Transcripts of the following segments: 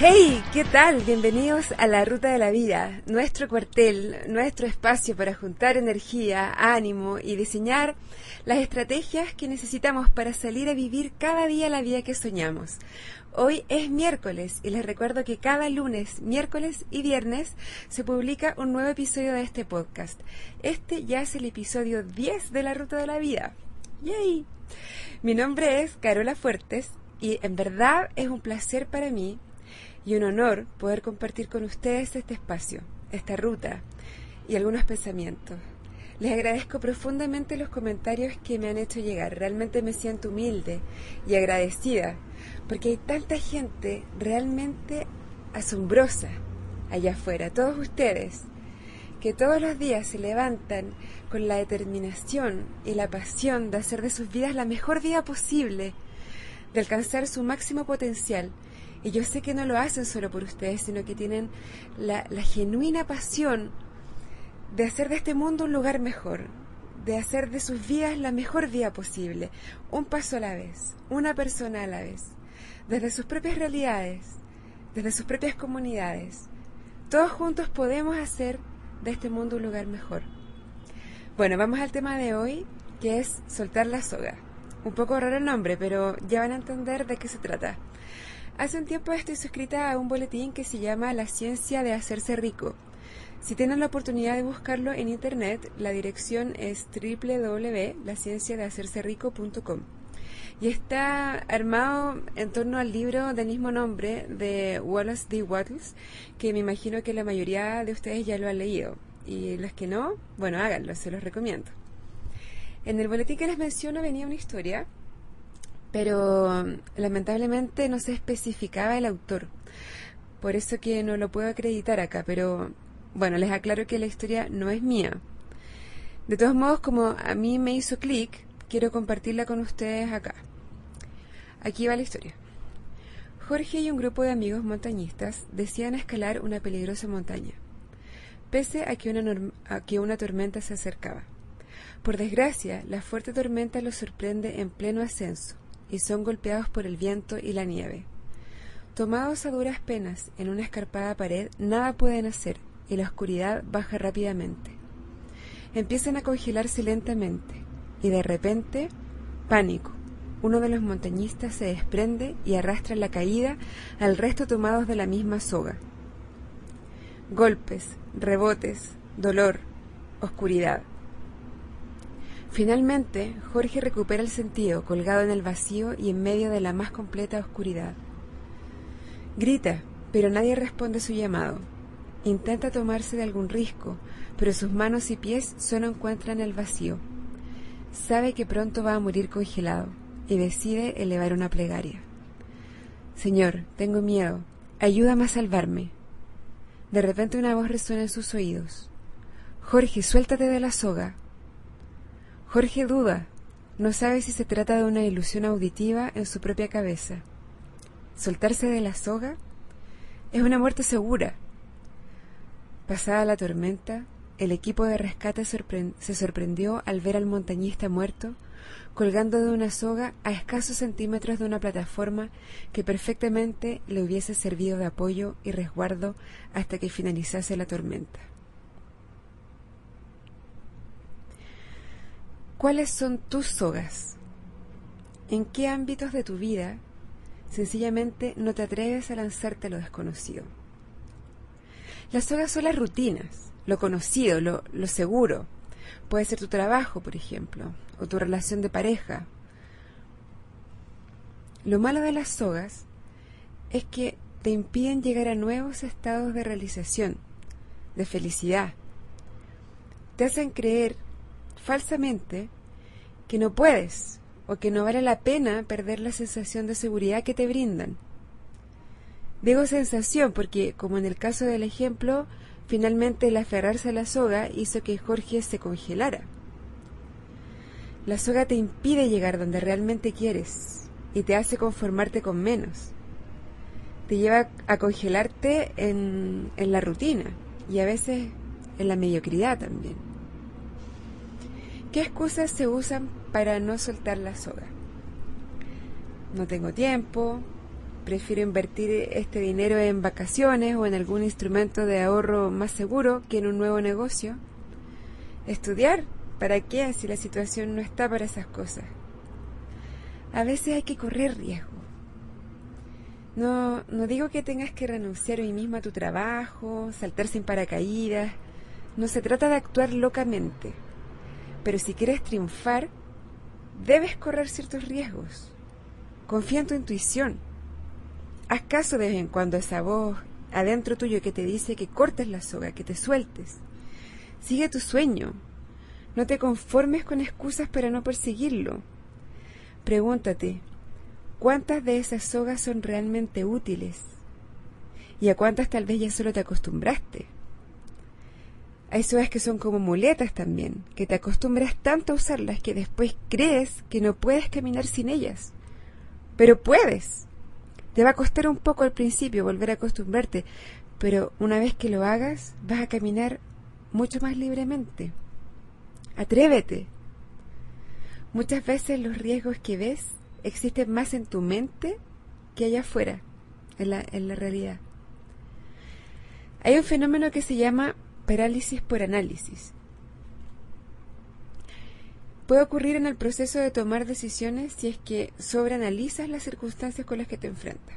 Hey, ¿qué tal? Bienvenidos a la Ruta de la Vida, nuestro cuartel, nuestro espacio para juntar energía, ánimo y diseñar las estrategias que necesitamos para salir a vivir cada día la vida que soñamos. Hoy es miércoles y les recuerdo que cada lunes, miércoles y viernes se publica un nuevo episodio de este podcast. Este ya es el episodio 10 de la Ruta de la Vida. ¡Yay! Mi nombre es Carola Fuertes y en verdad es un placer para mí y un honor poder compartir con ustedes este espacio, esta ruta y algunos pensamientos. Les agradezco profundamente los comentarios que me han hecho llegar. Realmente me siento humilde y agradecida porque hay tanta gente realmente asombrosa allá afuera, todos ustedes, que todos los días se levantan con la determinación y la pasión de hacer de sus vidas la mejor vida posible, de alcanzar su máximo potencial y yo sé que no lo hacen solo por ustedes, sino que tienen la, genuina pasión de hacer de este mundo un lugar mejor, de hacer de sus vidas la mejor vida posible, un paso a la vez, una persona a la vez, desde sus propias realidades, desde sus propias comunidades. Todos juntos podemos hacer de este mundo un lugar mejor. Bueno, vamos al tema de hoy, que es soltar la soga. Un poco raro el nombre, pero ya van a entender de qué se trata. Hace un tiempo estoy suscrita a un boletín que se llama La ciencia de hacerse rico. Si tienen la oportunidad de buscarlo en internet, la dirección es www.lacienciadehacerserrico.com y está armado en torno al libro del mismo nombre de Wallace D. Wattles, que me imagino que la mayoría de ustedes ya lo han leído. Y los que no, bueno, háganlo, se los recomiendo. En el boletín que les menciono venía una historia pero lamentablemente no se especificaba el autor. Por eso que no lo puedo acreditar acá, pero bueno, les aclaro que la historia no es mía. De todos modos, como a mí me hizo clic, quiero compartirla con ustedes acá. Aquí va la historia. Jorge y un grupo de amigos montañistas decían escalar una peligrosa montaña, pese a que una, a que una tormenta se acercaba. Por desgracia, la fuerte tormenta los sorprende en pleno ascenso y son golpeados por el viento y la nieve. Tomados a duras penas en una escarpada pared, nada pueden hacer y la oscuridad baja rápidamente. Empiezan a congelarse lentamente y de repente, pánico. Uno de los montañistas se desprende y arrastra la caída al resto tomados de la misma soga. Golpes, rebotes, dolor, oscuridad. Finalmente, Jorge recupera el sentido, colgado en el vacío y en medio de la más completa oscuridad. Grita, pero nadie responde a su llamado. Intenta tomarse de algún risco, pero sus manos y pies solo encuentran el vacío. Sabe que pronto va a morir congelado y decide elevar una plegaria. Señor, tengo miedo. Ayúdame a salvarme. De repente una voz resuena en sus oídos. Jorge, suéltate de la soga. Jorge duda, no sabe si se trata de una ilusión auditiva en su propia cabeza. Soltarse de la soga es una muerte segura. Pasada la tormenta, el equipo de rescate se sorprendió al ver al montañista muerto colgando de una soga a escasos centímetros de una plataforma que perfectamente le hubiese servido de apoyo y resguardo hasta que finalizase la tormenta. ¿Cuáles son tus sogas? ¿En qué ámbitos de tu vida sencillamente no te atreves a lanzarte a lo desconocido? Las sogas son las rutinas, lo conocido, lo, lo seguro. Puede ser tu trabajo, por ejemplo, o tu relación de pareja. Lo malo de las sogas es que te impiden llegar a nuevos estados de realización, de felicidad. Te hacen creer falsamente que no puedes o que no vale la pena perder la sensación de seguridad que te brindan. Digo sensación porque, como en el caso del ejemplo, finalmente el aferrarse a la soga hizo que Jorge se congelara. La soga te impide llegar donde realmente quieres y te hace conformarte con menos. Te lleva a congelarte en, en la rutina y a veces en la mediocridad también. ¿Qué excusas se usan para no soltar la soga? No tengo tiempo, prefiero invertir este dinero en vacaciones o en algún instrumento de ahorro más seguro que en un nuevo negocio. Estudiar, ¿para qué si la situación no está para esas cosas? A veces hay que correr riesgo. No, no digo que tengas que renunciar hoy mismo a tu trabajo, saltar sin paracaídas. No se trata de actuar locamente. Pero si quieres triunfar, debes correr ciertos riesgos. Confía en tu intuición. Haz caso de vez en cuando a esa voz adentro tuyo que te dice que cortes la soga, que te sueltes. Sigue tu sueño. No te conformes con excusas para no perseguirlo. Pregúntate, ¿cuántas de esas sogas son realmente útiles? ¿Y a cuántas tal vez ya solo te acostumbraste? Hay sogas que son como muletas también, que te acostumbras tanto a usarlas que después crees que no puedes caminar sin ellas. Pero puedes. Te va a costar un poco al principio volver a acostumbrarte, pero una vez que lo hagas vas a caminar mucho más libremente. Atrévete. Muchas veces los riesgos que ves existen más en tu mente que allá afuera, en la, en la realidad. Hay un fenómeno que se llama parálisis por análisis. Puede ocurrir en el proceso de tomar decisiones si es que sobreanalizas las circunstancias con las que te enfrentas.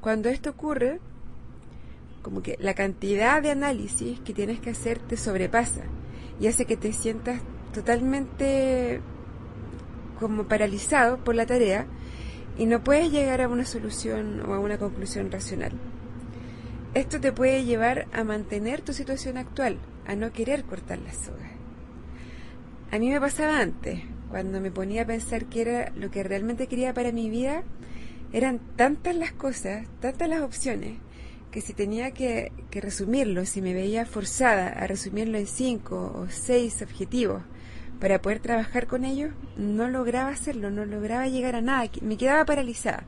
Cuando esto ocurre, como que la cantidad de análisis que tienes que hacer te sobrepasa y hace que te sientas totalmente como paralizado por la tarea y no puedes llegar a una solución o a una conclusión racional. Esto te puede llevar a mantener tu situación actual, a no querer cortar las sogas. A mí me pasaba antes, cuando me ponía a pensar que era lo que realmente quería para mi vida, eran tantas las cosas, tantas las opciones, que si tenía que, que resumirlo, si me veía forzada a resumirlo en cinco o seis objetivos para poder trabajar con ellos, no lograba hacerlo, no lograba llegar a nada, me quedaba paralizada.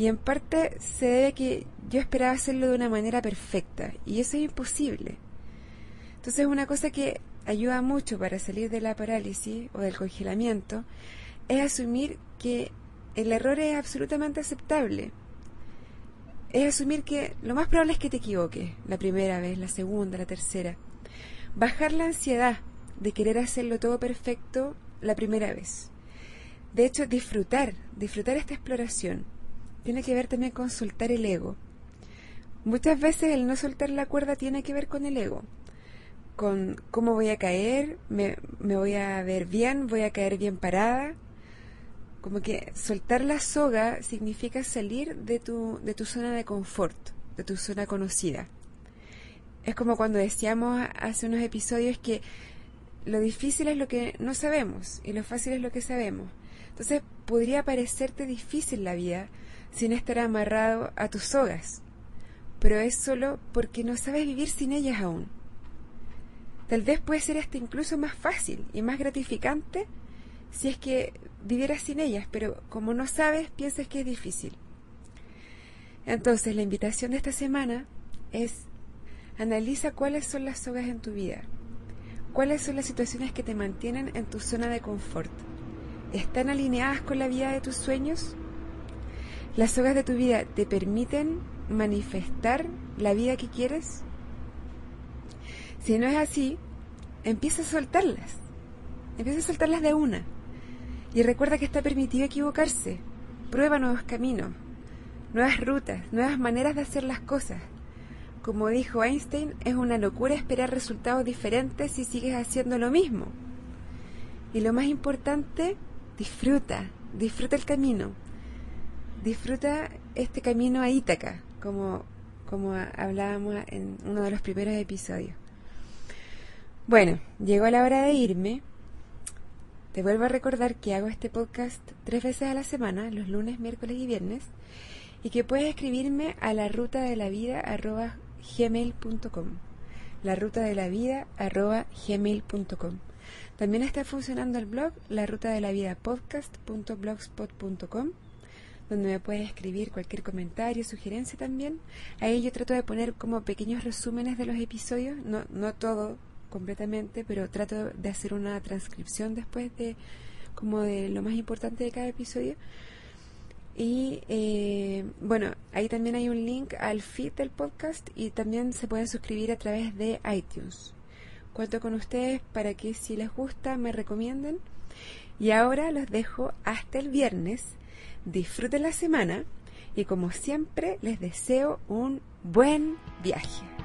Y en parte se debe a que yo esperaba hacerlo de una manera perfecta y eso es imposible. Entonces una cosa que ayuda mucho para salir de la parálisis o del congelamiento es asumir que el error es absolutamente aceptable. Es asumir que lo más probable es que te equivoques la primera vez, la segunda, la tercera. Bajar la ansiedad de querer hacerlo todo perfecto la primera vez. De hecho, disfrutar, disfrutar esta exploración tiene que ver también con soltar el ego. Muchas veces el no soltar la cuerda tiene que ver con el ego, con cómo voy a caer, me, voy a ver bien, voy a caer bien parada. Como que soltar la soga significa salir de tu, de tu zona de confort, de tu zona conocida. Es como cuando decíamos hace unos episodios que lo difícil es lo que no sabemos y lo fácil es lo que sabemos. Entonces podría parecerte difícil la vida sin estar amarrado a tus sogas, pero es solo porque no sabes vivir sin ellas aún. Tal vez puede ser hasta incluso más fácil y más gratificante si es que vivieras sin ellas, pero como no sabes, piensas que es difícil. Entonces, la invitación de esta semana es analiza cuáles son las sogas en tu vida, cuáles son las situaciones que te mantienen en tu zona de confort. ¿Están alineadas con la vida de tus sueños? ¿Las sogas de tu vida te permiten manifestar la vida que quieres? Si no es así, empieza a soltarlas. Empieza a soltarlas de una. Y recuerda que está permitido equivocarse. Prueba nuevos caminos, nuevas rutas, nuevas maneras de hacer las cosas. Como dijo Einstein, es una locura esperar resultados diferentes si sigues haciendo lo mismo. Y lo más importante, disfruta, disfruta el camino disfruta este camino a Ítaca, como, como hablábamos en uno de los primeros episodios. Bueno, llegó la hora de irme. Te vuelvo a recordar que hago este podcast tres veces a la semana, los lunes, miércoles y viernes, y que puedes escribirme a la ruta de la vida. La ruta de la vida gmail.com. También está funcionando el blog la ruta de la vida podcast.blogspot.com donde me puedes escribir cualquier comentario, sugerencia también. Ahí yo trato de poner como pequeños resúmenes de los episodios, no, no todo completamente, pero trato de hacer una transcripción después de como de lo más importante de cada episodio. Y eh, bueno, ahí también hay un link al feed del podcast y también se pueden suscribir a través de iTunes. Cuento con ustedes para que si les gusta me recomienden. Y ahora los dejo hasta el viernes disfruten la semana y como siempre les deseo un buen viaje.